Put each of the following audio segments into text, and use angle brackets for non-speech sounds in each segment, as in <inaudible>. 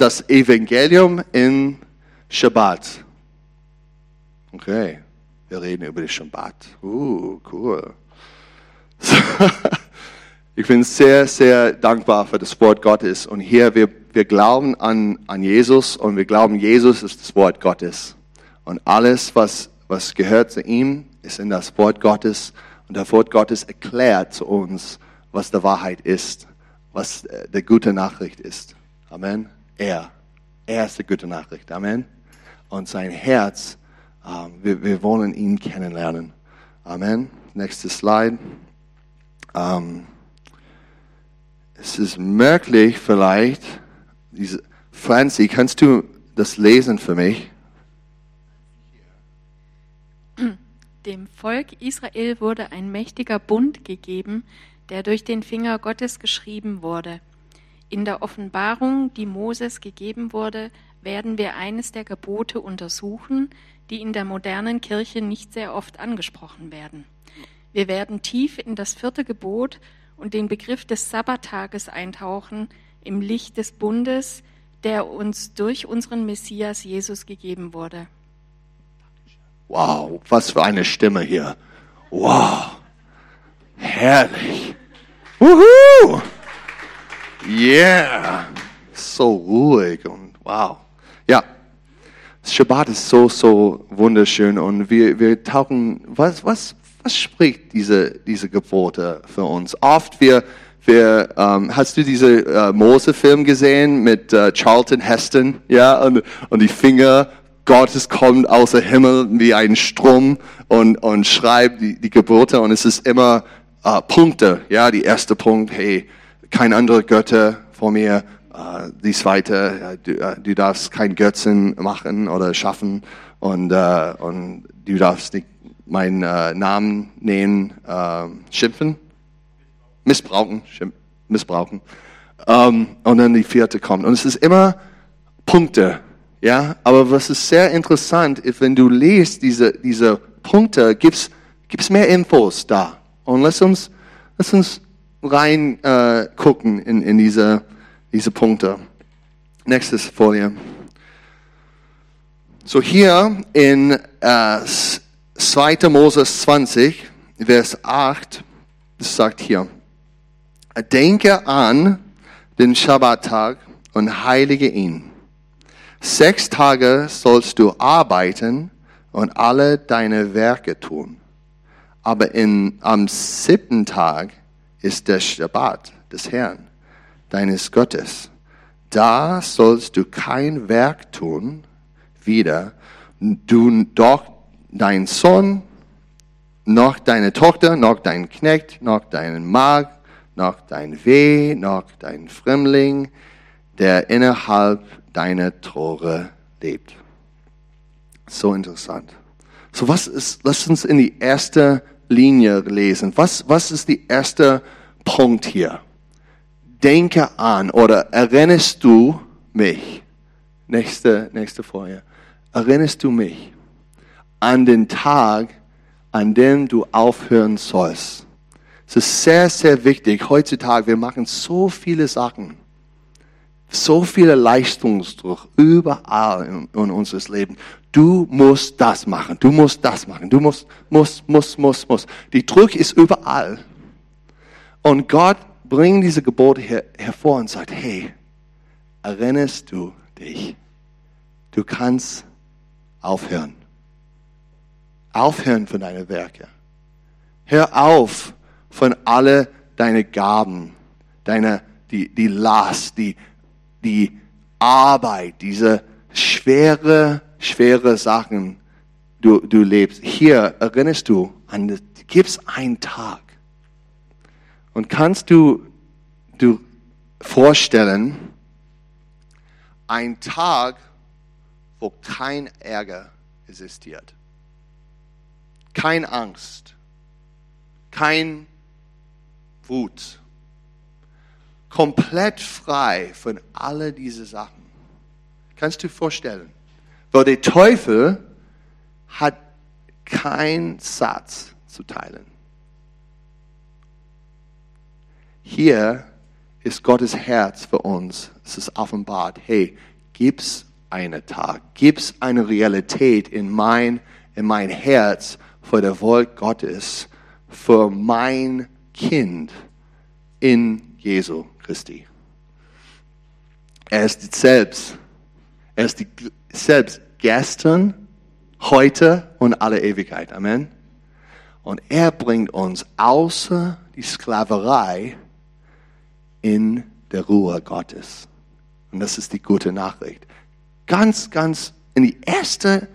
das Evangelium in Shabbat. Okay, wir reden über den Shabbat. Uh, cool. <laughs> Ich bin sehr, sehr dankbar für das Wort Gottes. Und hier, wir, wir glauben an, an Jesus und wir glauben, Jesus ist das Wort Gottes. Und alles, was, was gehört zu ihm, ist in das Wort Gottes. Und das Wort Gottes erklärt zu uns, was der Wahrheit ist, was äh, der gute Nachricht ist. Amen. Er. Er ist die gute Nachricht. Amen. Und sein Herz, ähm, wir, wir wollen ihn kennenlernen. Amen. Nächste Slide. Ähm, es ist möglich vielleicht, diese, Franzi, kannst du das lesen für mich? Dem Volk Israel wurde ein mächtiger Bund gegeben, der durch den Finger Gottes geschrieben wurde. In der Offenbarung, die Moses gegeben wurde, werden wir eines der Gebote untersuchen, die in der modernen Kirche nicht sehr oft angesprochen werden. Wir werden tief in das vierte Gebot und den Begriff des Sabbattages eintauchen im Licht des Bundes, der uns durch unseren Messias Jesus gegeben wurde. Wow, was für eine Stimme hier. Wow, herrlich. Wuhu! Yeah, so ruhig und wow. Ja, Shabbat ist so, so wunderschön und wir, wir tauchen, was, was, was spricht diese, diese Gebote für uns? Oft wir, wir ähm, hast du diese äh, Mose-Film gesehen mit äh, Charlton Heston, ja, und, und die Finger Gottes kommt aus dem Himmel wie ein Strom und, und schreibt die, die Gebote und es ist immer äh, Punkte, ja, die erste Punkt, hey, kein andere Götter vor mir, äh, die zweite, du, äh, du darfst kein Götzen machen oder schaffen und, äh, und du darfst nicht meinen äh, Namen nehmen, schimpfen, missbrauchen, schimpf, missbrauchen. Ähm, und dann die vierte kommt. Und es ist immer Punkte, ja. Aber was ist sehr interessant, ist, wenn du liest diese, diese Punkte, gibt's, gibt's mehr Infos da. Und lass uns, lass uns rein äh, in, in diese, diese Punkte. Nächstes Folie. So hier in äh, 2. Moses 20, Vers 8, das sagt hier, denke an den Schabbattag und heilige ihn. Sechs Tage sollst du arbeiten und alle deine Werke tun. Aber in, am siebten Tag ist der Schabbat des Herrn, deines Gottes. Da sollst du kein Werk tun, wieder, du doch dein Sohn, noch deine Tochter, noch dein Knecht, noch deinen Mag, noch dein Weh, noch dein Fremdling, der innerhalb deiner Tore lebt. So interessant. So was ist, lass uns in die erste Linie lesen. Was, was ist die erste Punkt hier? Denke an oder erinnerst du mich? Nächste, nächste Folie. Erinnerst du mich? an den Tag, an dem du aufhören sollst. Es ist sehr, sehr wichtig. Heutzutage, wir machen so viele Sachen. So viele Leistungsdruck überall in, in unseres Leben. Du musst das machen. Du musst das machen. Du musst, musst, musst, musst, musst. Die Druck ist überall. Und Gott bringt diese Gebote her, hervor und sagt, hey, erinnerst du dich? Du kannst aufhören. Aufhören von deinen Werken. Hör auf von alle deine Gaben, deine, die, die Last, die, die Arbeit, diese schwere, schwere Sachen, du, du lebst. Hier erinnerst du an, gibt's einen Tag. Und kannst du, du vorstellen, ein Tag, wo kein Ärger existiert kein Angst, kein Wut, komplett frei von all diese Sachen. Kannst du vorstellen? Weil der Teufel hat keinen Satz zu teilen. Hier ist Gottes Herz für uns. Es ist offenbart. Hey, gib's einen Tag, gib's eine Realität in mein, in mein Herz für der Volk Gottes, für mein Kind in Jesu Christi. Er ist selbst, er ist die, selbst gestern, heute und alle Ewigkeit. Amen. Und er bringt uns außer die Sklaverei in der Ruhe Gottes. Und das ist die gute Nachricht. Ganz, ganz in die erste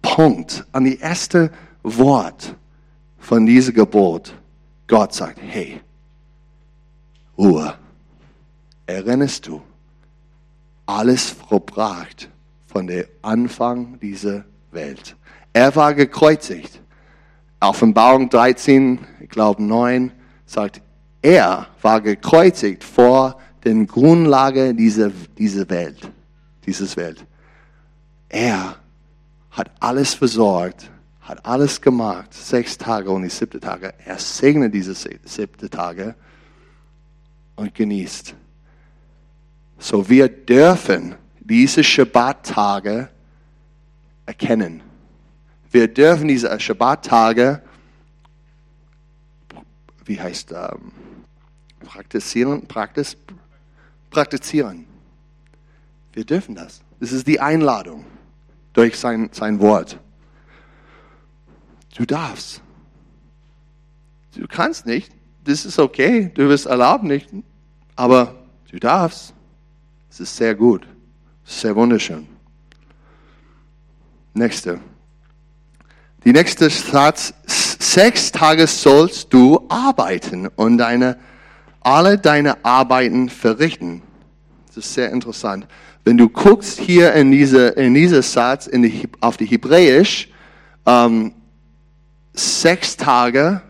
Punkt, an die erste Wort von dieser Gebot. Gott sagt, hey, Ruhe. Erinnerst du, alles verbracht von dem Anfang dieser Welt. Er war gekreuzigt. Offenbarung 13, ich glaube 9, sagt, er war gekreuzigt vor den Grundlage dieser, dieser Welt, dieses Welt. Er hat alles versorgt, hat alles gemacht, sechs Tage und die siebte Tage. Er segnet diese siebte Tage und genießt. So wir dürfen diese Shabbat-Tage erkennen. Wir dürfen diese Shabbat-Tage, wie heißt ähm, praktizieren, praktiz, praktizieren. Wir dürfen das. Das ist die Einladung durch sein, sein Wort. Du darfst. Du kannst nicht. Das ist okay. Du wirst erlaubt nicht. Aber du darfst. Es ist sehr gut. Sehr wunderschön. Nächste. Die nächste Satz. Sechs Tage sollst du arbeiten und deine alle deine Arbeiten verrichten. Das ist sehr interessant. Wenn du guckst hier in diese, in diese Satz in die, auf die Hebräisch, ähm, sechs Tage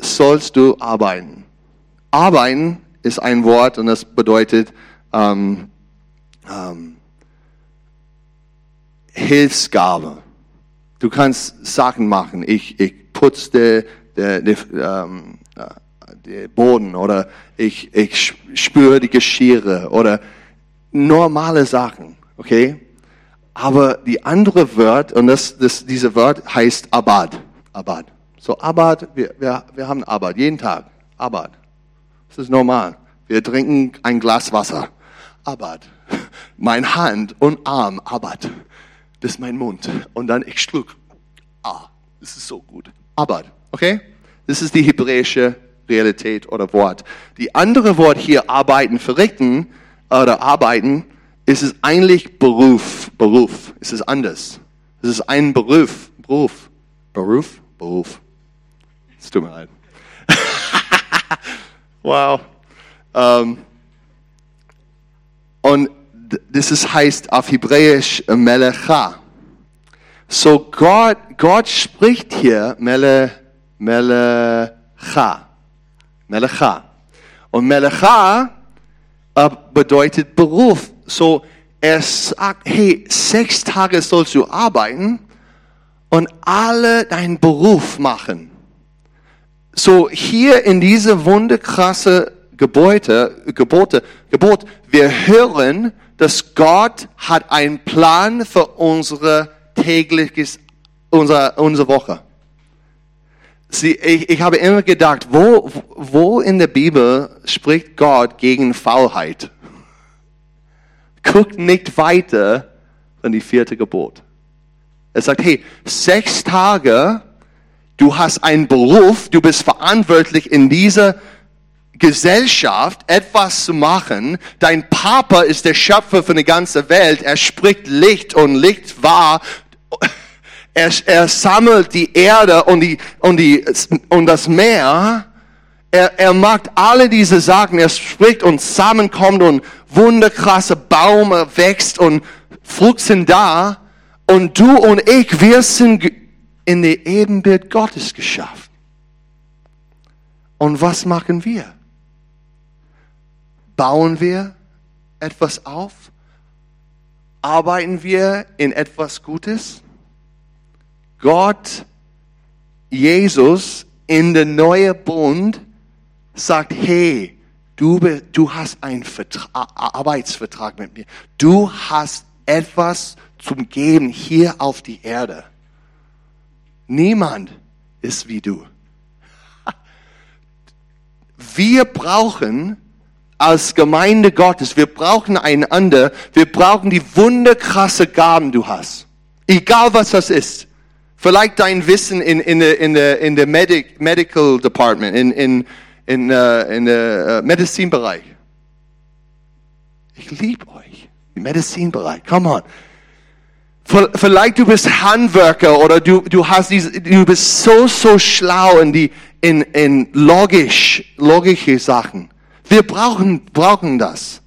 sollst du arbeiten. Arbeiten ist ein Wort und das bedeutet ähm, ähm, Hilfsgabe. Du kannst Sachen machen. Ich, ich putze den, den, ähm, den Boden oder ich, ich spüre die Geschirre oder normale Sachen, okay? Aber die andere Wort, und das, das, diese Wort heißt Abad. Abad. So Abad, wir, wir, wir haben Abad, jeden Tag. Abad. Das ist normal. Wir trinken ein Glas Wasser. Abad. Mein Hand und Arm, Abad. Das ist mein Mund. Und dann ich schluck. Ah, das ist so gut. Abad. Okay? Das ist die hebräische Realität oder Wort. Die andere Wort hier, arbeiten, verrichten oder arbeiten, ist es eigentlich Beruf. Beruf. Es ist anders. Es ist ein Beruf. Beruf. Beruf? Beruf. Es tut mir leid. wow. Um, ähm, und das ist, heißt auf Hebräisch Melecha. So Gott, Gott spricht hier Mele, Melecha. Melecha. Und Melecha äh, bedeutet Beruf. So, er sagt, hey, sechs Tage sollst du arbeiten und alle deinen Beruf machen. So, hier in diese wunderkrasse Gebote, Gebote, Gebot, wir hören, dass Gott hat einen Plan für unsere tägliches, unsere, unsere Woche. Sie, ich, ich habe immer gedacht, wo, wo in der Bibel spricht Gott gegen Faulheit? Guckt nicht weiter an die vierte Gebot. Er sagt, hey, sechs Tage, du hast einen Beruf, du bist verantwortlich in dieser Gesellschaft etwas zu machen. Dein Papa ist der Schöpfer für die ganze Welt. Er spricht Licht und Licht war. Er, er sammelt die Erde und, die, und, die, und das Meer. Er, er macht alle diese Sachen. Er spricht und zusammenkommt und wunderkrasse Baume wächst und Frucht sind da. Und du und ich, wir sind in der Ebenbild Gottes geschaffen. Und was machen wir? Bauen wir etwas auf? Arbeiten wir in etwas Gutes? Gott, Jesus in der neuen Bund sagt, hey, du, du hast einen Vertra Arbeitsvertrag mit mir. Du hast etwas zum Geben hier auf die Erde. Niemand ist wie du. Wir brauchen als Gemeinde Gottes, wir brauchen einander, wir brauchen die wunderkrasse Gaben, du hast. Egal was das ist. Vielleicht dein Wissen in, in der, in in der Medic, Medical Department, in, in, in, uh, in der uh, Medizinbereich. Ich liebe euch. Im Medizinbereich. Come on. Vielleicht du bist Handwerker oder du, du hast diese, du bist so, so schlau in die, in, in logisch, logische Sachen. Wir brauchen, brauchen das.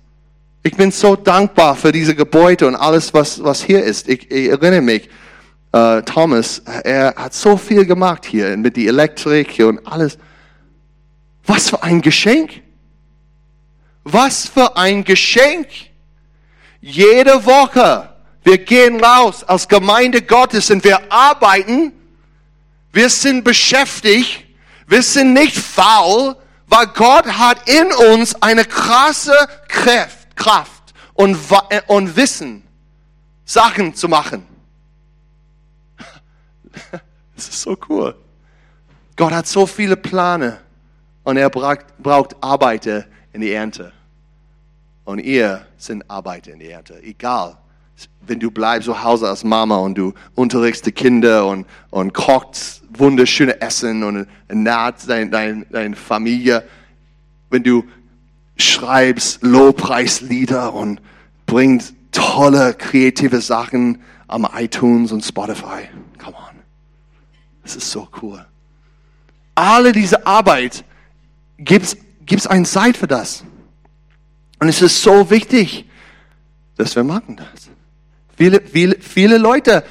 Ich bin so dankbar für diese Gebäude und alles, was, was hier ist. Ich, ich erinnere mich, äh, Thomas, er hat so viel gemacht hier mit die Elektrik und alles. Was für ein Geschenk. Was für ein Geschenk. Jede Woche wir gehen raus als Gemeinde Gottes und wir arbeiten. Wir sind beschäftigt. Wir sind nicht faul, weil Gott hat in uns eine krasse Kraft, Kraft und, und Wissen, Sachen zu machen. <laughs> Das ist so cool. Gott hat so viele Pläne und er braucht, braucht Arbeiter in die Ernte. Und ihr sind Arbeiter in die Ernte. Egal, wenn du bleibst zu Hause als Mama und du unterrichtest die Kinder und, und kochst wunderschöne Essen und naht deine dein, dein Familie, wenn du schreibst Lobpreislieder und bringst tolle kreative Sachen am iTunes und Spotify. Come on. Das ist so cool. Alle diese Arbeit gibt's, gibt's eine Zeit für das. Und es ist so wichtig, dass wir machen das. Viele, viele, viele Leute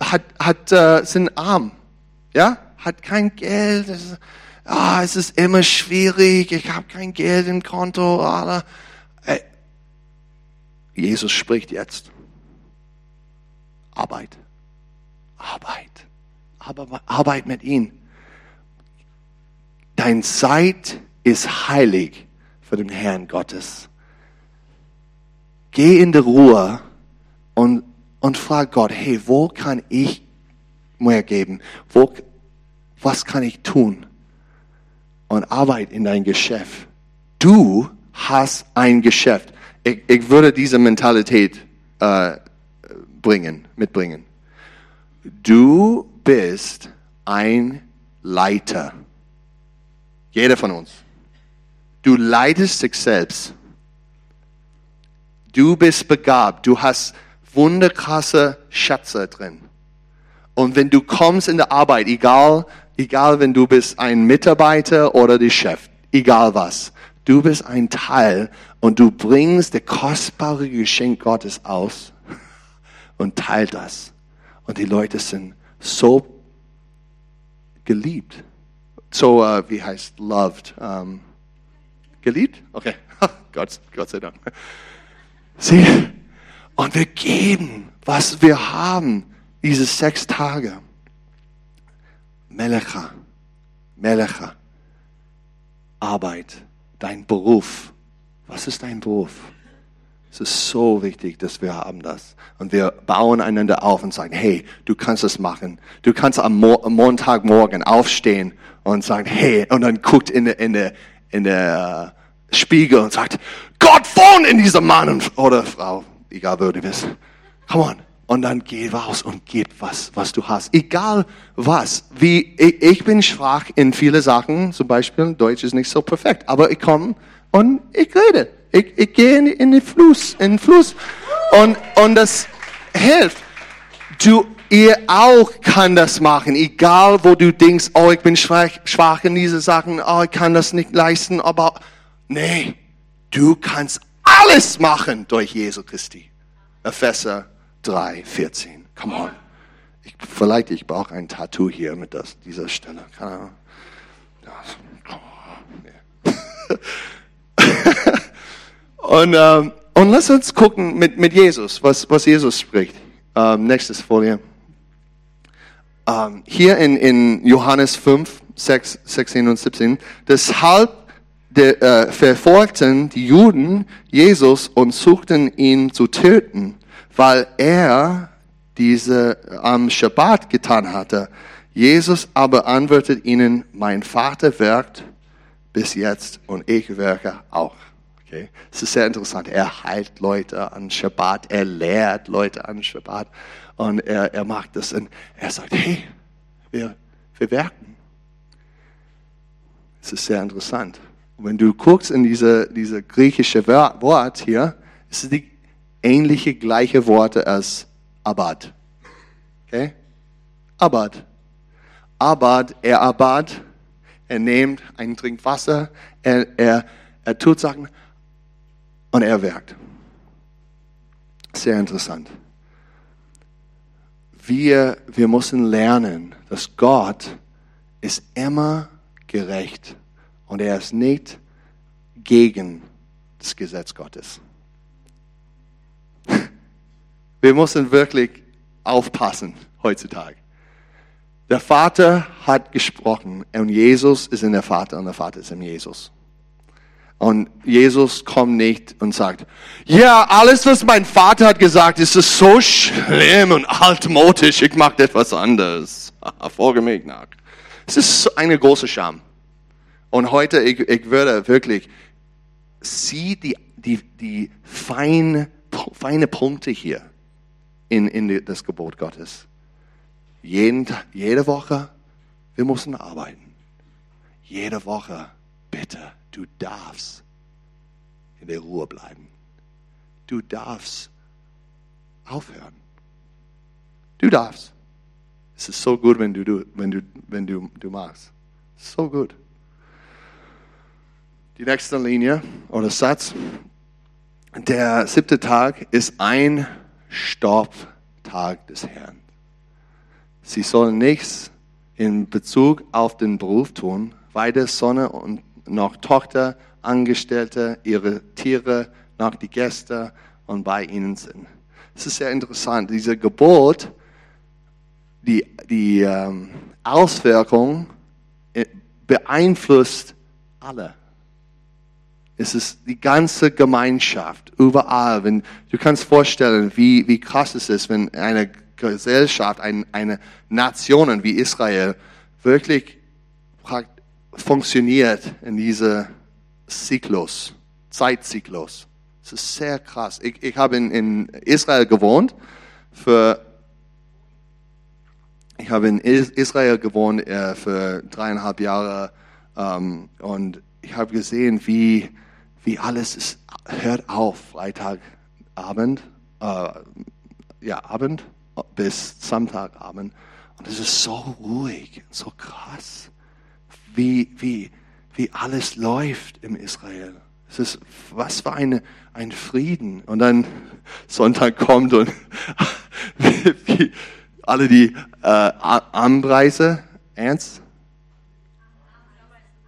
hat, hat, äh, sind arm, ja, hat kein Geld. Es ah, es ist immer schwierig. Ich habe kein Geld im Konto. Äh, Jesus spricht jetzt. Arbeit, Arbeit, Arbeit, Arbeit mit ihm. Dein Zeit ist heilig für den Herrn Gottes. Geh in die Ruhe und, und frag Gott, hey, wo kann ich mehr geben? Wo, was kann ich tun? Und arbeit in dein Geschäft. Du hast ein Geschäft. Ich, ich würde diese Mentalität äh, bringen, mitbringen. Du bist ein Leiter. Jeder von uns. Du leitest dich selbst. Du bist begabt. Du hast wunderkrasse Schätze drin. Und wenn du kommst in der Arbeit, egal, egal wenn du bist ein Mitarbeiter oder der Chef, egal was, du bist ein Teil und du bringst das kostbare Geschenk Gottes aus <laughs> und teilt das. Und die Leute sind so geliebt. So, uh, wie heißt loved? Um, geliebt? Okay. <laughs> Gott, Gott sei Dank. Sieh, und wir geben, was wir haben, diese sechs Tage. Melecha, Melecha, Arbeit, dein Beruf. Was ist dein Beruf? Es ist so wichtig, dass wir haben das. Und wir bauen einander auf und sagen, hey, du kannst es machen. Du kannst am, Mo Montagmorgen aufstehen und sagen, hey, und dann guckt in der, in der, in der uh, Spiegel und sagt, Gott wohnt in diesem Mann oder Frau egal wer du bist. Come on. Und dann geh raus und gib was, was du hast. Egal was. Wie, ich, ich bin schwach in viele Sachen. Zum Beispiel, Deutsch ist nicht so perfekt. Aber ich komme und ich rede. Ich, ich gehe in, in den Fluss, in den Fluss. Und, und das hilft. Du, ihr auch kann das machen. Egal wo du denkst, oh, ich bin schwach, schwach in diese Sachen. Oh, ich kann das nicht leisten. Aber, nee. Du kannst alles machen durch Jesu Christi. Epheser 3, 14. Come on. Ich, vielleicht ich brauche ein Tattoo hier mit das, dieser Stelle. <laughs> Und, ähm, und lass uns gucken mit, mit Jesus, was, was Jesus spricht. Ähm, nächstes Folie. Ähm, hier in, in Johannes 5, 6, 16 und 17. Deshalb de, äh, verfolgten die Juden Jesus und suchten ihn zu töten, weil er diese am Schabbat getan hatte. Jesus aber antwortet ihnen, mein Vater wirkt bis jetzt und ich wirke auch. Okay? Es ist sehr interessant. Er heilt Leute an Schabbat, er lehrt Leute an Schabbat und er, er macht das und er sagt, hey, wir, wir werken. Es ist sehr interessant. Wenn du guckst in diese, diese griechische Wort hier, ist es die ähnliche gleiche Worte als Abad. Okay? Abad. Abad, er Abad, er nimmt einen Trink Wasser, er, er, er tut Sachen und er werkt. Sehr interessant. Wir, wir müssen lernen, dass Gott ist immer gerecht und er ist nicht gegen das Gesetz Gottes. <laughs> Wir müssen wirklich aufpassen heutzutage. Der Vater hat gesprochen und Jesus ist in der Vater und der Vater ist in Jesus. Und Jesus kommt nicht und sagt, ja, alles, was mein Vater hat gesagt, ist so schlimm und altmodisch, ich mache etwas anderes. <laughs> Folge mich nach. Es ist eine große Scham. Und heute, ich, ich würde wirklich, sieh die, die, die feine, feine Punkte hier in, in das Gebot Gottes. Jeden, jede Woche, wir müssen arbeiten. Jede Woche, bitte, du darfst in der Ruhe bleiben. Du darfst aufhören. Du darfst. Es ist so gut, wenn du, wenn du, wenn du, du machst. So gut. Die nächste Linie oder Satz. Der siebte Tag ist ein Stopptag des Herrn. Sie sollen nichts in Bezug auf den Beruf tun, weder Sonne und noch Tochter, Angestellte, ihre Tiere, noch die Gäste und bei ihnen sind. Es ist sehr interessant. Diese Gebot, die, die ähm, Auswirkung äh, beeinflusst alle. Es ist die ganze Gemeinschaft, überall. Wenn, du kannst vorstellen, wie, wie krass es ist, wenn eine Gesellschaft, ein, eine Nation wie Israel wirklich funktioniert in diesem Zyklus, Zeitzyklus. Es ist sehr krass. Ich, ich habe in, in Israel gewohnt für ich habe in Israel gewohnt äh, für dreieinhalb Jahre ähm, und ich habe gesehen, wie wie alles ist, hört auf, Freitagabend, äh, ja, Abend bis Sonntagabend. Und es ist so ruhig, so krass, wie, wie, wie alles läuft im Israel. Es ist, was für eine, ein Frieden. Und dann Sonntag kommt und <laughs> alle die äh, Anreise, ernst?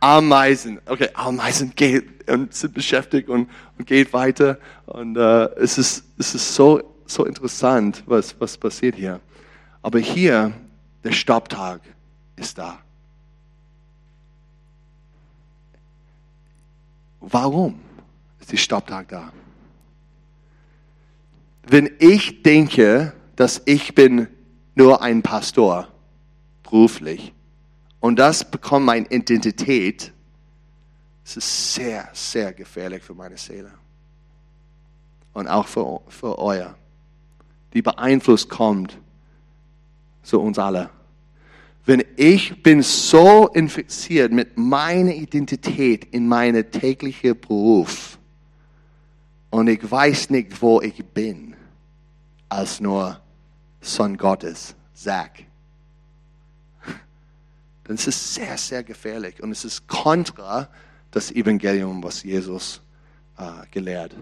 Ameisen. Okay, Ameisen geht und sind beschäftigt und, und geht weiter. Und äh, es ist, es ist so, so interessant, was, was passiert hier. Aber hier, der Stopptag ist da. Warum ist der Stopptag da? Wenn ich denke, dass ich bin nur ein Pastor, beruflich, und das bekommt meine Identität. Es ist sehr, sehr gefährlich für meine Seele. Und auch für, für euer. Die Beeinfluss kommt zu uns alle. Wenn ich bin so infiziert mit meiner Identität in meinem täglichen Beruf und ich weiß nicht, wo ich bin, als nur Sohn Gottes, Zach dann ist es sehr, sehr gefährlich und es ist kontra das Evangelium, was Jesus äh, gelehrt.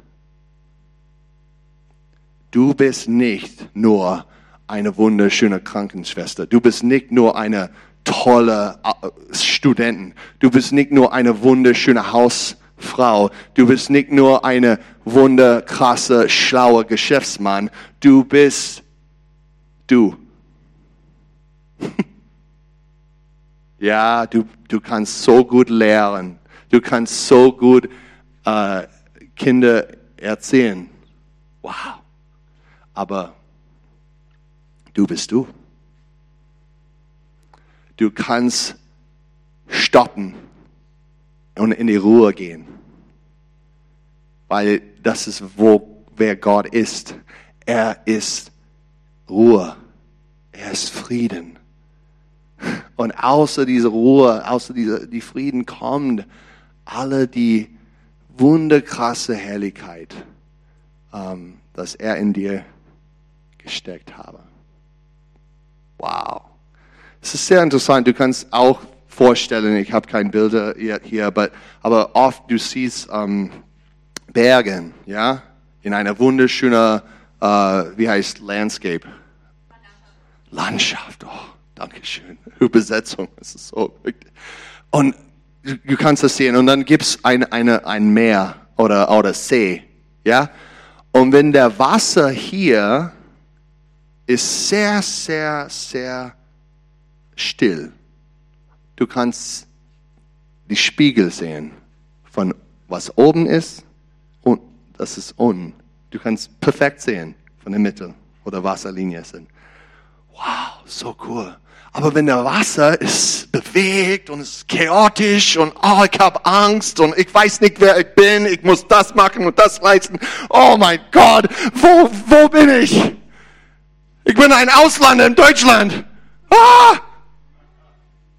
Du bist nicht nur eine wunderschöne Krankenschwester. Du bist nicht nur eine tolle äh, Studentin. Du bist nicht nur eine wunderschöne Hausfrau. Du bist nicht nur eine wunderkrasse, schlaue Geschäftsmann. Du bist du. <laughs> Ja, du, du kannst so gut lehren, Du kannst so gut äh, Kinder erzählen. Wow. Aber du bist du. Du kannst stoppen und in die Ruhe gehen. Weil das ist, wo, wer Gott ist. Er ist Ruhe. Er ist Frieden. Und außer dieser Ruhe, außer dieser, die Frieden kommt alle die wunderkrasse Herrlichkeit, ähm, dass er in dir gesteckt habe. Wow. Es ist sehr interessant. Du kannst auch vorstellen, ich habe keine Bilder hier, aber, aber oft du siehst ähm, Bergen, ja, in einer wunderschönen, äh, wie heißt Landscape? Landschaft. Oh, danke schön. <laughs> Übersetzung, das ist so. Und du kannst das sehen. Und dann gibt es ein, eine, ein Meer oder, oder See, ja. Und wenn der Wasser hier ist sehr, sehr, sehr still. Du kannst die Spiegel sehen von was oben ist und das ist unten. Du kannst perfekt sehen von der Mitte oder Wasserlinie sind. Wow, so cool. Aber wenn der Wasser ist bewegt und ist chaotisch und oh, ich habe Angst und ich weiß nicht, wer ich bin, ich muss das machen und das leisten. Oh mein Gott, wo, wo bin ich? Ich bin ein Ausländer in Deutschland. Ah!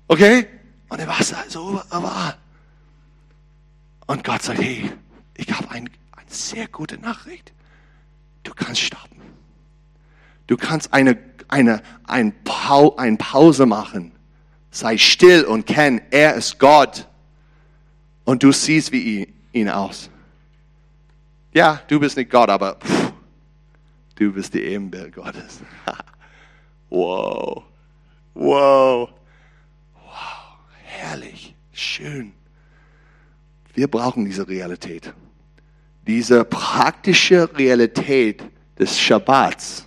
Okay? Und der Wasser ist überall. Und Gott sagt, hey, ich habe ein, eine sehr gute Nachricht. Du kannst stoppen. Du kannst eine, eine, ein, Pau, ein Pause machen. Sei still und kenn, er ist Gott. Und du siehst wie ihn, aus. Ja, du bist nicht Gott, aber pff, du bist die Ebenbild Gottes. <laughs> wow. Wow. Wow. Herrlich. Schön. Wir brauchen diese Realität. Diese praktische Realität des Schabbats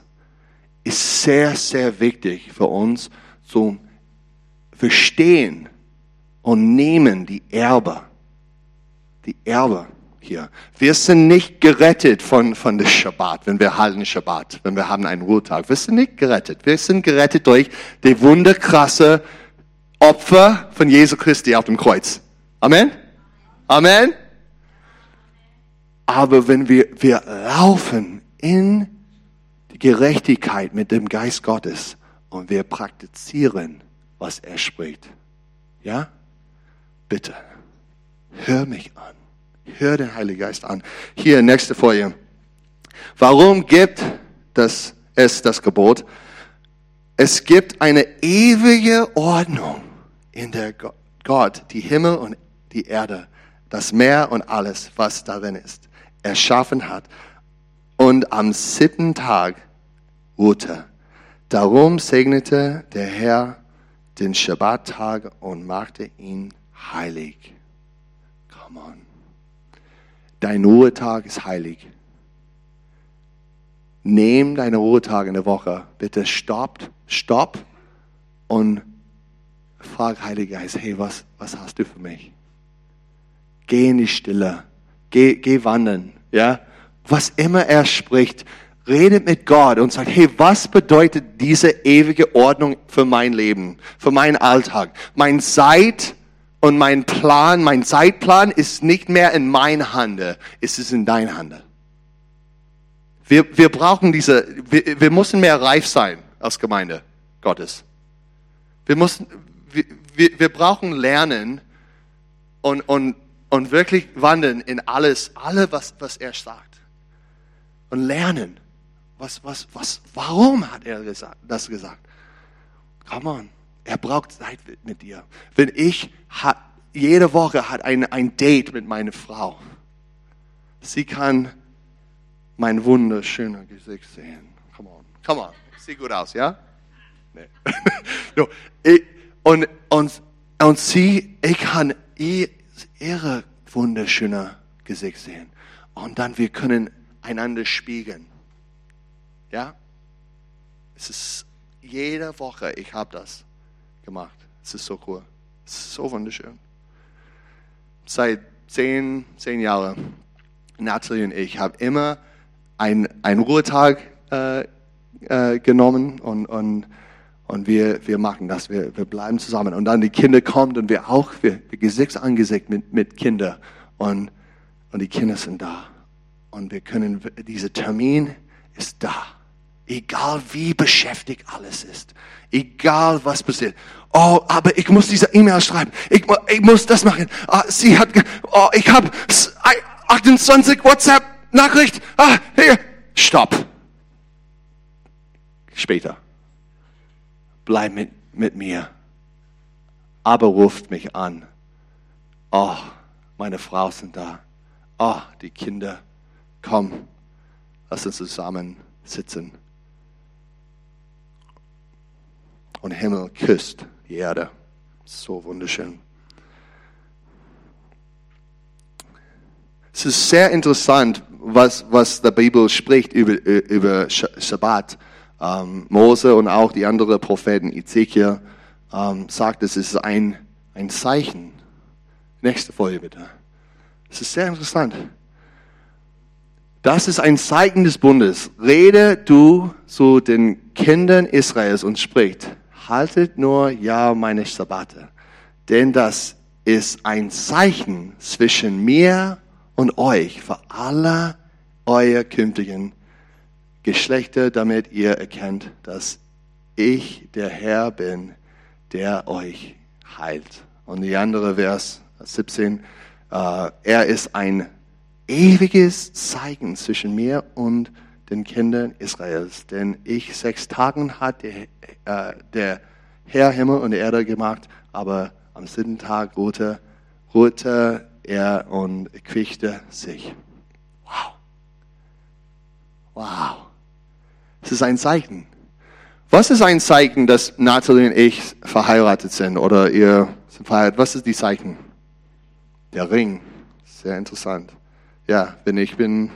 ist sehr, sehr wichtig für uns zum Verstehen und Nehmen die Erbe. Die Erbe hier. Wir sind nicht gerettet von, von der Schabbat, wenn wir halten Schabbat, wenn wir haben einen Ruhetag. Wir sind nicht gerettet. Wir sind gerettet durch die wunderkrasse Opfer von Jesu Christi auf dem Kreuz. Amen? Amen? Aber wenn wir, wir laufen in Gerechtigkeit mit dem Geist Gottes und wir praktizieren, was er spricht. Ja? Bitte, hör mich an. Hör den Heiligen Geist an. Hier, nächste Folie. Warum gibt das, es das Gebot? Es gibt eine ewige Ordnung, in der Gott die Himmel und die Erde, das Meer und alles, was darin ist, erschaffen hat. Und am siebten Tag ruhte. Darum segnete der Herr den Schabbattag und machte ihn heilig. Come on. Dein Ruhetag ist heilig. Nimm deine Ruhetag in der Woche. Bitte stopp, stopp und frag Heiliger Geist, hey, was, was hast du für mich? Geh in die Stille. Geh, geh wandern. Ja? Was immer er spricht, redet mit Gott und sagt, hey, was bedeutet diese ewige Ordnung für mein Leben, für meinen Alltag? Mein Zeit und mein Plan, mein Zeitplan ist nicht mehr in mein Hand, es ist in dein Hand. Wir, wir brauchen diese, wir, wir müssen mehr reif sein als Gemeinde Gottes. Wir müssen, wir, wir brauchen lernen und, und, und wirklich wandeln in alles, alle, was, was er sagt. Und lernen. Was, was, was, warum hat er das gesagt? Come on. Er braucht Zeit mit dir. Wenn ich hat, jede Woche hat ein, ein Date mit meiner Frau. Sie kann mein wunderschöner Gesicht sehen. Come on. Come on. Sieht gut aus, ja? Nee. <laughs> no. ich, und, und, und sie, ich kann ihre wunderschöne Gesicht sehen. Und dann wir können einander spiegeln. Ja? Es ist jede Woche, ich habe das gemacht. Es ist so cool. Es ist so wunderschön. seit zehn, zehn Jahren, Natalie und ich, haben immer einen, einen Ruhetag äh, äh, genommen und, und, und wir, wir machen das, wir, wir bleiben zusammen. Und dann die Kinder kommen und wir auch, wir, wir Gesicht an Gesicht mit, mit Kindern und, und die Kinder sind da. Und wir können, dieser Termin ist da. Egal wie beschäftigt alles ist. Egal was passiert. Oh, aber ich muss diese E-Mail schreiben. Ich, ich, muss das machen. Oh, sie hat, oh, ich habe 28 WhatsApp-Nachricht. Ah, hier. Stopp. Später. Bleib mit, mit mir. Aber ruft mich an. Oh, meine Frau sind da. Oh, die Kinder. Komm, lass uns zusammen sitzen. Und Himmel küsst die Erde. So wunderschön. Es ist sehr interessant, was, was die Bibel spricht über, über Shabbat. Ähm, Mose und auch die anderen Propheten, Ezekiel, ähm, sagt, es ist ein, ein Zeichen. Nächste Folie bitte. Es ist sehr interessant. Das ist ein Zeichen des Bundes. Rede du zu den Kindern Israels und spricht, haltet nur ja meine Sabbate, denn das ist ein Zeichen zwischen mir und euch für alle eure künftigen Geschlechter, damit ihr erkennt, dass ich der Herr bin, der euch heilt. Und die andere Vers 17, äh, er ist ein ewiges Zeichen zwischen mir und den Kindern Israels. Denn ich sechs Tagen hat der, äh, der Herr Himmel und Erde gemacht, aber am siebten Tag ruhte, ruhte er und quichte sich. Wow. Wow. Es ist ein Zeichen. Was ist ein Zeichen, dass Natalie und ich verheiratet sind oder ihr sind verheiratet? Was ist die Zeichen? Der Ring. Sehr interessant. Ja, wenn ich bin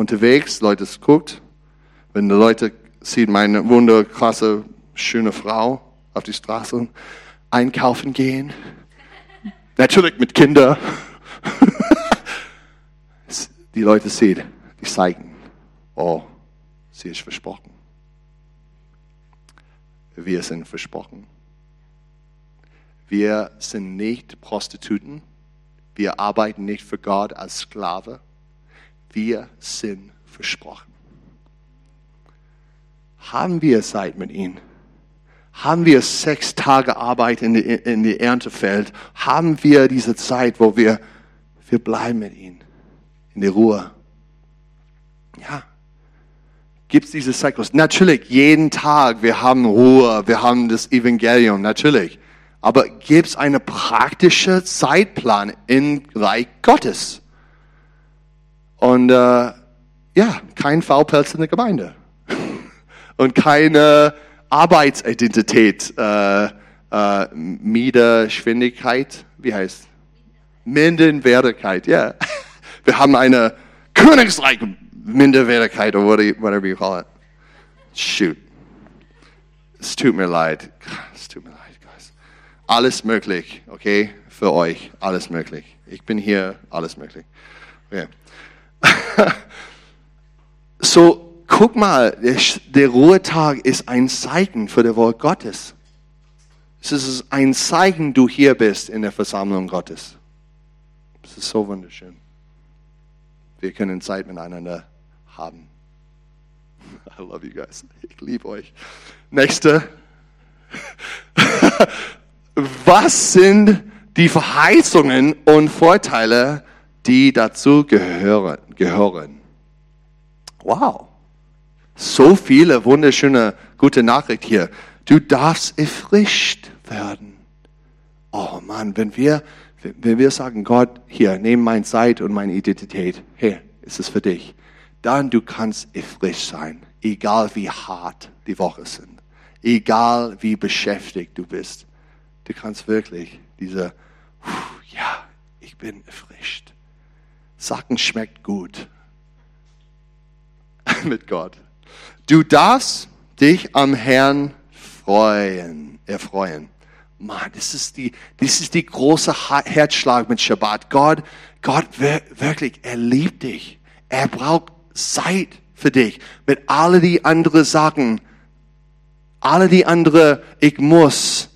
unterwegs, Leute guckt, wenn die Leute sehen meine wunderkrasse, schöne Frau auf die Straße einkaufen gehen, natürlich mit Kindern, <laughs> die Leute sehen, die zeigen, oh, sie ist versprochen. Wir sind versprochen. Wir sind nicht Prostituten. Wir arbeiten nicht für Gott als Sklave wir sind versprochen. Haben wir Zeit mit ihm? Haben wir sechs Tage Arbeit in die, in die Erntefeld? Haben wir diese Zeit, wo wir, wir bleiben mit ihm? In der Ruhe? Ja. Gibt es diese Zyklus? Natürlich, jeden Tag, wir haben Ruhe, wir haben das Evangelium, natürlich. Aber gibt es einen praktischen Zeitplan im Reich Gottes? Und äh, ja, kein V-Pelz in der Gemeinde. <laughs> Und keine Arbeitsidentität, äh, äh, Miederschwindigkeit, wie heißt Minderwertigkeit, ja. Yeah. <laughs> Wir haben eine Königsreich Minderwertigkeit oder whatever you call it. Shoot. Es tut mir leid. Es tut mir leid, guys. Alles möglich, okay? Für euch, alles möglich. Ich bin hier, alles möglich. Okay. <laughs> so, guck mal, der, der Ruhetag ist ein Zeichen für das Wort Gottes. Es ist ein Zeichen, du hier bist in der Versammlung Gottes. Es ist so wunderschön. Wir können Zeit miteinander haben. <laughs> I love you guys. Ich liebe euch. Nächste. <laughs> Was sind die Verheißungen und Vorteile, die dazu gehören? Gehören. Wow. So viele wunderschöne, gute Nachricht hier. Du darfst erfrischt werden. Oh Mann, wenn wir, wenn wir sagen, Gott, hier, nimm meine Zeit und meine Identität, hier, ist es für dich. Dann du kannst erfrischt sein, egal wie hart die Woche sind, egal wie beschäftigt du bist. Du kannst wirklich diese, ja, ich bin erfrischt. Sacken schmeckt gut <laughs> mit Gott. Du darfst dich am Herrn freuen, erfreuen. Mann, das ist die, das ist die große Herzschlag mit Shabbat. Gott, Gott wirklich, er liebt dich. Er braucht Zeit für dich. Mit alle die anderen Sachen, alle die andere, ich muss,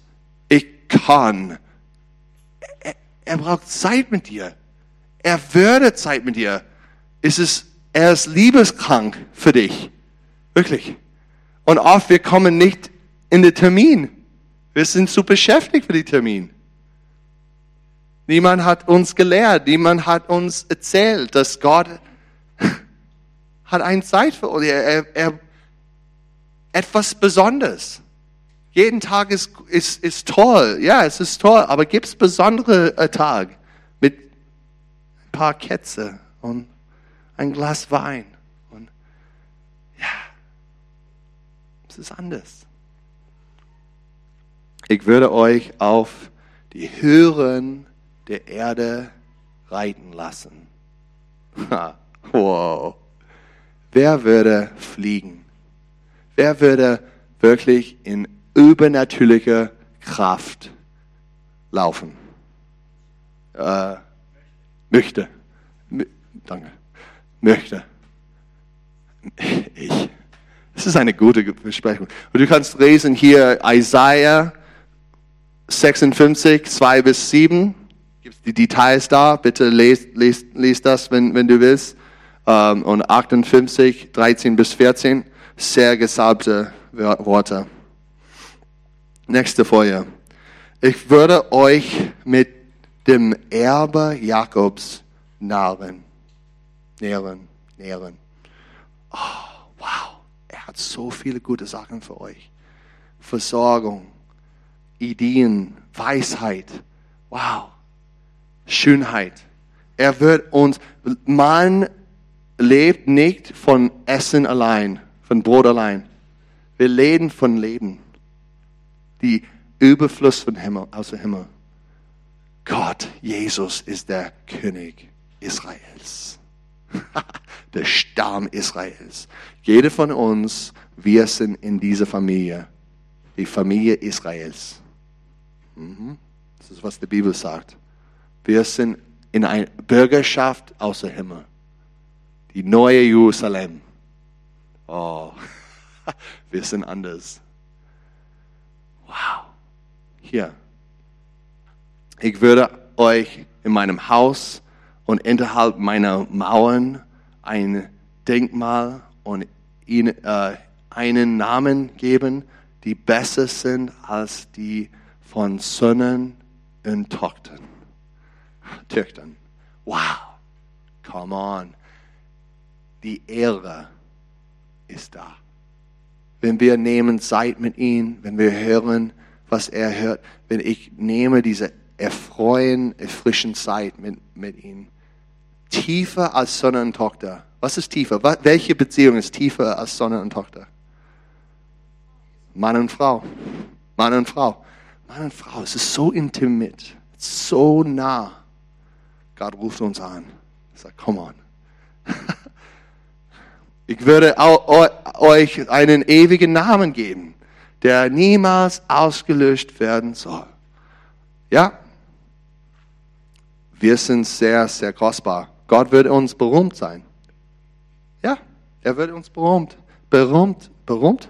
ich kann. Er, er braucht Zeit mit dir. Er würde Zeit mit dir. Es ist, er ist liebeskrank für dich. Wirklich. Und oft, wir kommen nicht in den Termin. Wir sind zu beschäftigt für den Termin. Niemand hat uns gelehrt, niemand hat uns erzählt, dass Gott <laughs> hat eine Zeit für uns. Er, er, etwas Besonderes. Jeden Tag ist, ist, ist toll. Ja, es ist toll. Aber gibt es besondere äh, Tag mit ein paar Kätze und ein Glas Wein? Und ja, es ist anders. Ich würde euch auf die Hören der Erde reiten lassen. wow. Wer würde fliegen? Wer würde wirklich in übernatürlicher Kraft laufen? Äh, möchte. Danke. Möchte. Ich. Das ist eine gute Besprechung. Und du kannst lesen hier Isaiah 56, 2 bis 7. Gibt die Details da? Bitte lest, lest, lest das, wenn, wenn du willst ähm, und 58, 13 bis 14, sehr gesalbte Worte. Nächste Folie. Ich würde euch mit dem Erbe Jakobs nahren. Nähren, nähren. Oh, wow. Er hat so viele gute Sachen für euch. Versorgung, Ideen, Weisheit. Wow. Schönheit. Er wird uns, man lebt nicht von Essen allein, von Brot allein. Wir leben von Leben. Die Überfluss von Himmel, aus dem Himmel. Gott, Jesus ist der König Israels. <laughs> der Stamm Israels. Jeder von uns, wir sind in dieser Familie. Die Familie Israels. Mhm. Das ist, was die Bibel sagt. Wir sind in einer Bürgerschaft aus dem Himmel die neue Jerusalem. Oh, <laughs> wir sind anders. Wow. Hier. Ich würde euch in meinem Haus und innerhalb meiner Mauern ein Denkmal und ihnen, äh, einen Namen geben, die besser sind als die von Söhnen und Töchtern. Töchtern. Wow. Come on die Ehre ist da. Wenn wir nehmen Zeit mit ihm, wenn wir hören, was er hört, wenn ich nehme diese erfreuen, erfrischen Zeit mit, mit ihm, tiefer als Sonne und Tochter. Was ist tiefer? Welche Beziehung ist tiefer als Sonne und Tochter? Mann und Frau. Mann und Frau. Mann und Frau, es ist so intimit, so nah. Gott ruft uns an. Er sagt, come on. <laughs> Ich würde euch einen ewigen Namen geben, der niemals ausgelöscht werden soll. Ja? Wir sind sehr, sehr kostbar. Gott wird uns berühmt sein. Ja, er wird uns berühmt. Berühmt, berühmt?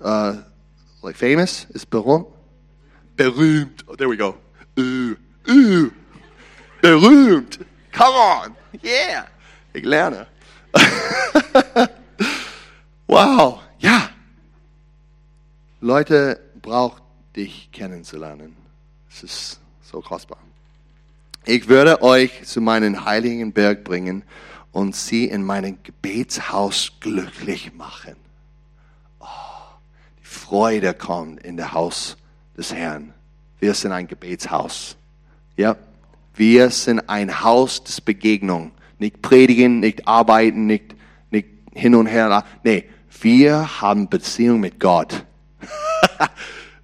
Uh, like famous ist berühmt. Berühmt. Oh, there we go. Uh, uh. Berühmt. Come on. Yeah. Ich lerne. <laughs> wow, ja. Leute braucht dich kennenzulernen. Es ist so kostbar. Ich würde euch zu meinem heiligen Berg bringen und sie in meinem Gebetshaus glücklich machen. Oh, die Freude kommt in das Haus des Herrn. Wir sind ein Gebetshaus. Ja, wir sind ein Haus des Begegnung. Nicht predigen, nicht arbeiten, nicht, nicht hin und her. Nee, wir haben Beziehung mit Gott. <laughs>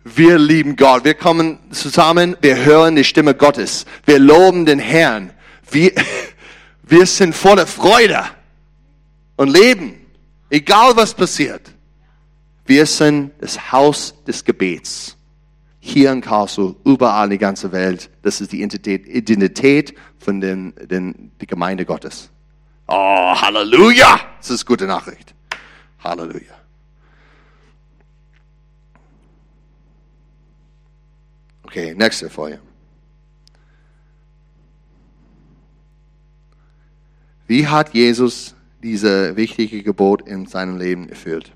wir lieben Gott. Wir kommen zusammen, wir hören die Stimme Gottes. Wir loben den Herrn. Wir, <laughs> wir sind voller Freude und leben, egal was passiert. Wir sind das Haus des Gebets. hier in Karlsruhe, überall in der ganzen Welt. Das ist die Identität, von den, den, der Gemeinde Gottes. Oh, Halleluja! Das ist gute Nachricht. Halleluja. Okay, nächste Folie. Wie hat Jesus diese wichtige Gebot in seinem Leben erfüllt?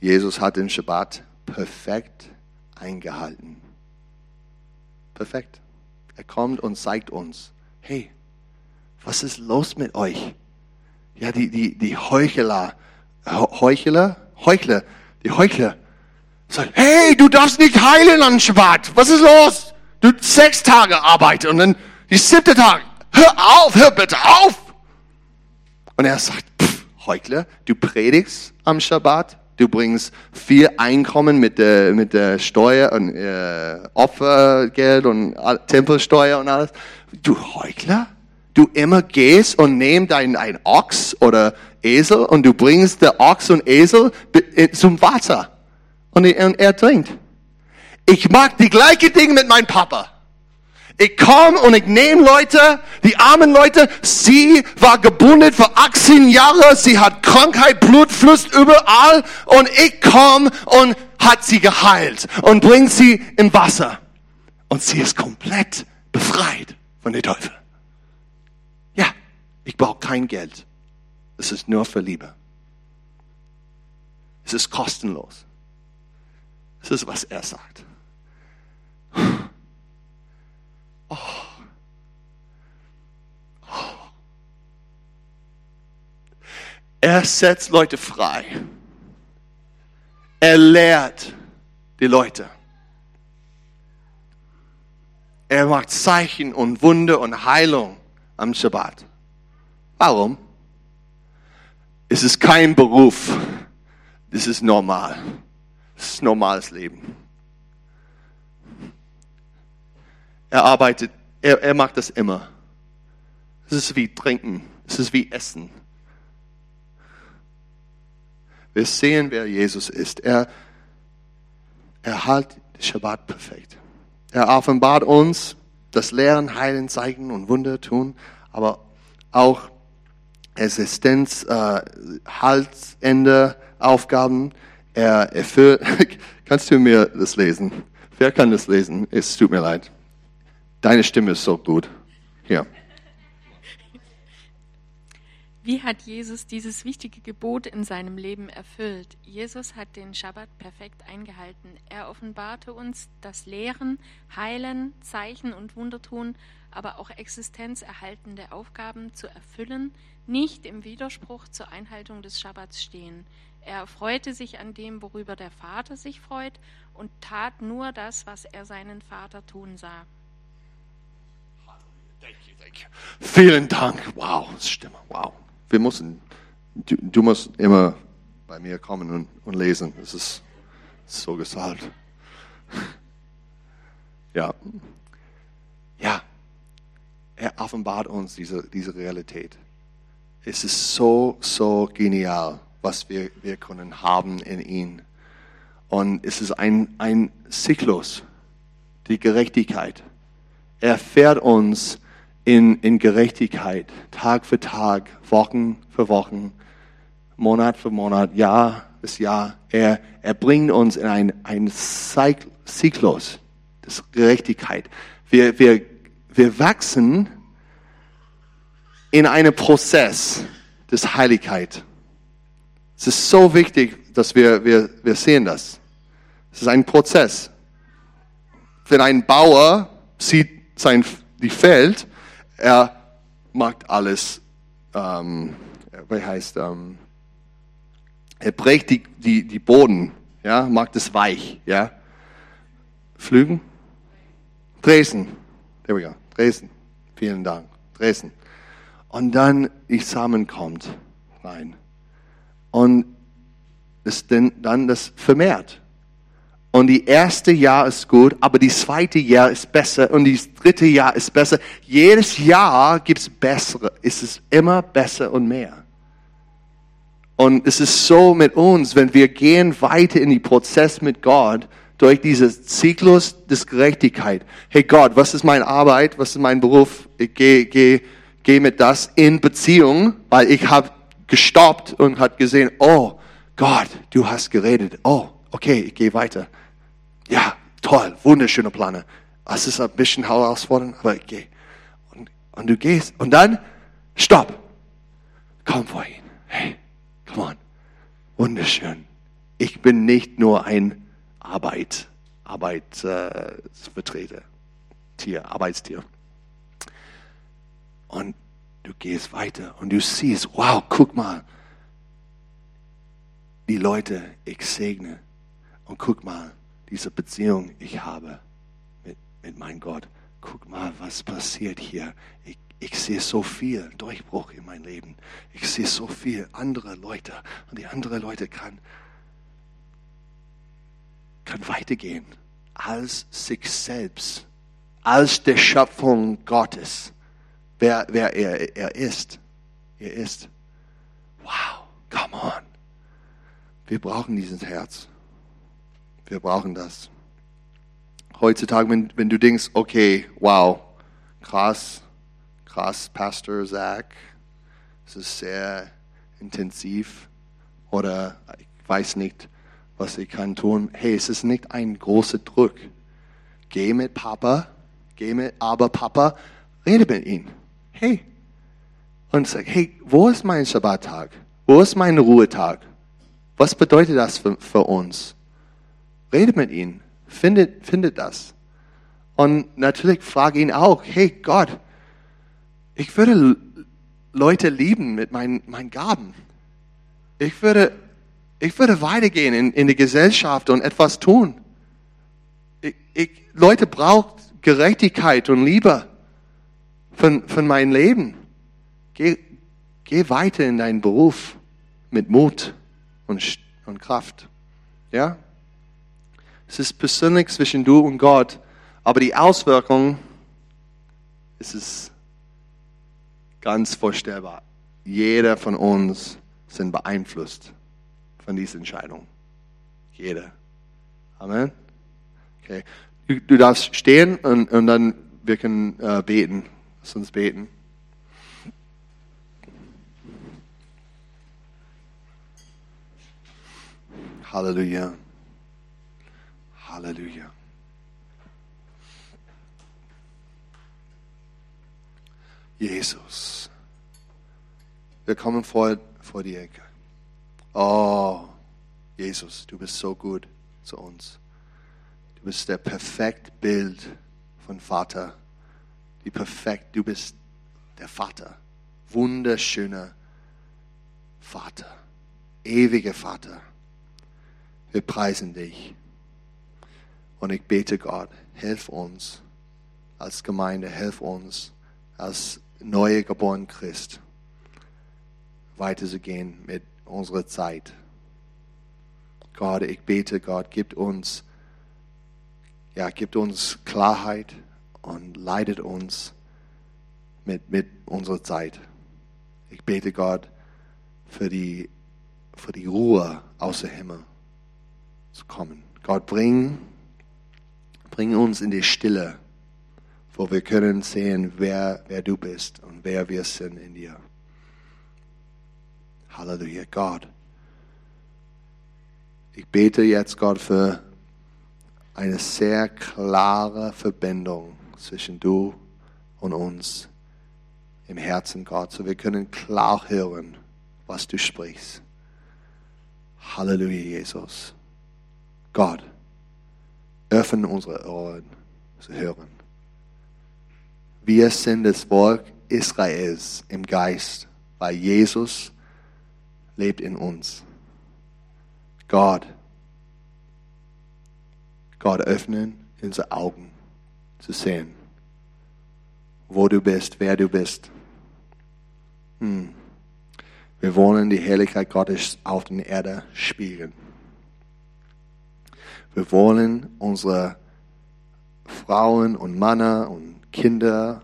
Jesus hat den Schabbat perfekt eingehalten. Perfekt. Er kommt und zeigt uns, hey, was ist los mit euch? Ja, die, die, die Heuchler, Heuchler, Heuchler, die Heuchler, sagen, hey, du darfst nicht heilen an Schabbat. Was ist los? Du sechs Tage arbeiten und dann die siebte Tag. Hör auf, hör bitte auf. Und er sagt, pff, Heuchler, du predigst am Schabbat, du bringst viel Einkommen mit der, mit der Steuer und äh, Opfergeld und Tempelsteuer und alles. Du Heuchler, du immer gehst und nimmst ein, ein Ochs oder Esel und du bringst der Ochs und Esel äh, zum Wasser und er, trinkt. Ich mag die gleiche Dinge mit meinem Papa. Ich komme und ich nehme Leute, die armen Leute, sie war gebunden für 18 Jahre, sie hat Krankheit, Blut fließt überall und ich komme und hat sie geheilt und bringt sie in Wasser. Und sie ist komplett befreit von der Teufel. Ja, ich brauche kein Geld. Es ist nur für Liebe. Es ist kostenlos. Es ist, was er sagt. Oh. Oh. Er setzt Leute frei. Er lehrt die Leute. Er macht Zeichen und Wunder und Heilung am Shabbat. Warum? Es ist kein Beruf. Das ist normal. Das ist normales Leben. Er arbeitet, er, er macht das immer. Es ist wie Trinken, es ist wie Essen. Wir sehen, wer Jesus ist. Er, er hält den Schabbat perfekt. Er offenbart uns das Lehren, Heilen, Zeigen und Wunder tun, aber auch Existenz, äh, Halsende, Aufgaben. Er erfüllt. <laughs> Kannst du mir das lesen? Wer kann das lesen? Es tut mir leid. Deine Stimme ist so gut. Hier. Wie hat Jesus dieses wichtige Gebot in seinem Leben erfüllt? Jesus hat den Schabbat perfekt eingehalten. Er offenbarte uns das Lehren, Heilen, Zeichen und Wundertun, aber auch existenzerhaltende Aufgaben zu erfüllen, nicht im Widerspruch zur Einhaltung des Schabbats stehen. Er freute sich an dem, worüber der Vater sich freut, und tat nur das, was er seinen Vater tun sah. Thank you, thank you. Vielen Dank. Wow, Stimme, wow. Wir müssen, du, du musst immer bei mir kommen und, und lesen. Das ist so gesagt. Ja. Ja. Er offenbart uns diese, diese Realität. Es ist so, so genial, was wir, wir können haben in ihm. Und es ist ein, ein Zyklus, die Gerechtigkeit. Er fährt uns in, in Gerechtigkeit, Tag für Tag, Wochen für Wochen, Monat für Monat, Jahr bis Jahr. Er, er bringt uns in ein, ein Zyklus des Gerechtigkeit. Wir, wir, wir wachsen in einen Prozess des Heiligkeit. Es ist so wichtig, dass wir, wir, wir sehen das. Es ist ein Prozess. Wenn ein Bauer sieht sein die Feld, er macht alles, ähm, wie heißt, ähm, er prägt die, die, die Boden, ja, macht es weich, ja. Flügen? Dresden. There we go. Dresden. Vielen Dank. Dresden. Und dann die Samen kommt rein. Und es dann das vermehrt. Und die erste Jahr ist gut, aber die zweite Jahr ist besser und das dritte Jahr ist besser. Jedes Jahr gibt es bessere. Es ist immer besser und mehr. Und es ist so mit uns, wenn wir gehen weiter in den Prozess mit Gott, durch diesen Zyklus des Gerechtigkeit. Hey Gott, was ist meine Arbeit? Was ist mein Beruf? Ich gehe geh, geh mit das in Beziehung, weil ich habe gestoppt und hat gesehen, oh Gott, du hast geredet. Oh, okay, ich gehe weiter. Ja, toll, wunderschöne Pläne. Es ist ein bisschen herausfordernd, aber ich gehe. Und, und du gehst und dann, stopp. Komm vor ihn. Hey, come on. Wunderschön. Ich bin nicht nur ein Arbeit, Arbeitsvertreter, äh, Tier, Arbeitstier. Und du gehst weiter und du siehst, wow, guck mal, die Leute, ich segne. Und guck mal, diese Beziehung ich habe mit, mit meinem Gott. Guck mal, was passiert hier. Ich, ich sehe so viel Durchbruch in meinem Leben. Ich sehe so viel andere Leute. Und die anderen Leute kann, kann weitergehen als sich selbst, als der Schöpfung Gottes, wer, wer er, er ist. Er ist. Wow, come on. Wir brauchen dieses Herz. Wir brauchen das. Heutzutage, wenn, wenn du denkst, okay, wow, krass, krass, Pastor Zach, es ist sehr intensiv oder ich weiß nicht, was ich kann tun. Hey, es ist nicht ein großer Druck. Geh mit Papa, geh mit aber Papa, rede mit ihm. Hey. Und sag, hey, wo ist mein Schabbattag? Wo ist mein Ruhetag? Was bedeutet das für, für uns? Redet mit ihm, findet, findet das. Und natürlich frage ihn auch, hey Gott, ich würde Leute lieben mit meinen, meinen Gaben. Ich würde, ich würde weitergehen in, in die Gesellschaft und etwas tun. Ich, ich, Leute brauchen Gerechtigkeit und Liebe von, von meinem Leben. Geh, geh weiter in deinen Beruf mit Mut und, und Kraft. Ja? Es ist persönlich zwischen du und Gott, aber die Auswirkung ist es ganz vorstellbar. Jeder von uns sind beeinflusst von dieser Entscheidung. Jeder. Amen. Okay. Du, du darfst stehen und, und dann wir können äh, beten. Lass uns beten. Halleluja. Halleluja. Jesus. Wir kommen vor, vor die Ecke. Oh, Jesus, du bist so gut zu uns. Du bist der perfekte Bild von Vater. Die perfekt, du bist der Vater. Wunderschöner Vater. Ewiger Vater. Wir preisen dich. Und ich bete Gott, hilf uns als Gemeinde, hilf uns als neue geboren Christ weiterzugehen mit unserer Zeit. Gott, ich bete Gott, gib uns, ja, gibt uns Klarheit und leitet uns mit, mit unserer Zeit. Ich bete Gott für die, für die Ruhe außer Himmel zu kommen. Gott, bring, bring uns in die Stille, wo wir können sehen, wer, wer du bist und wer wir sind in dir. Halleluja, Gott. Ich bete jetzt, Gott, für eine sehr klare Verbindung zwischen du und uns im Herzen, Gott, so wir können klar hören, was du sprichst. Halleluja, Jesus. Gott, öffne unsere Ohren zu hören. Wir sind das Volk Israels im Geist, weil Jesus lebt in uns. Gott, Gott öffnen unsere Augen zu sehen, wo du bist, wer du bist. Hm. Wir wollen die Herrlichkeit Gottes auf der Erde spiegeln. Wir wollen unsere Frauen und Männer und Kinder,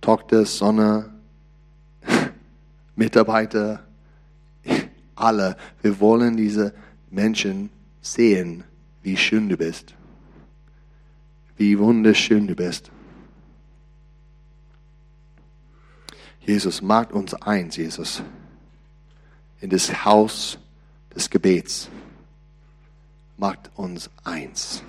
Tochter, Sonne, <laughs> Mitarbeiter, alle, wir wollen diese Menschen sehen, wie schön du bist. Wie wunderschön du bist. Jesus, macht uns eins, Jesus, in das Haus des Gebets. Macht uns eins.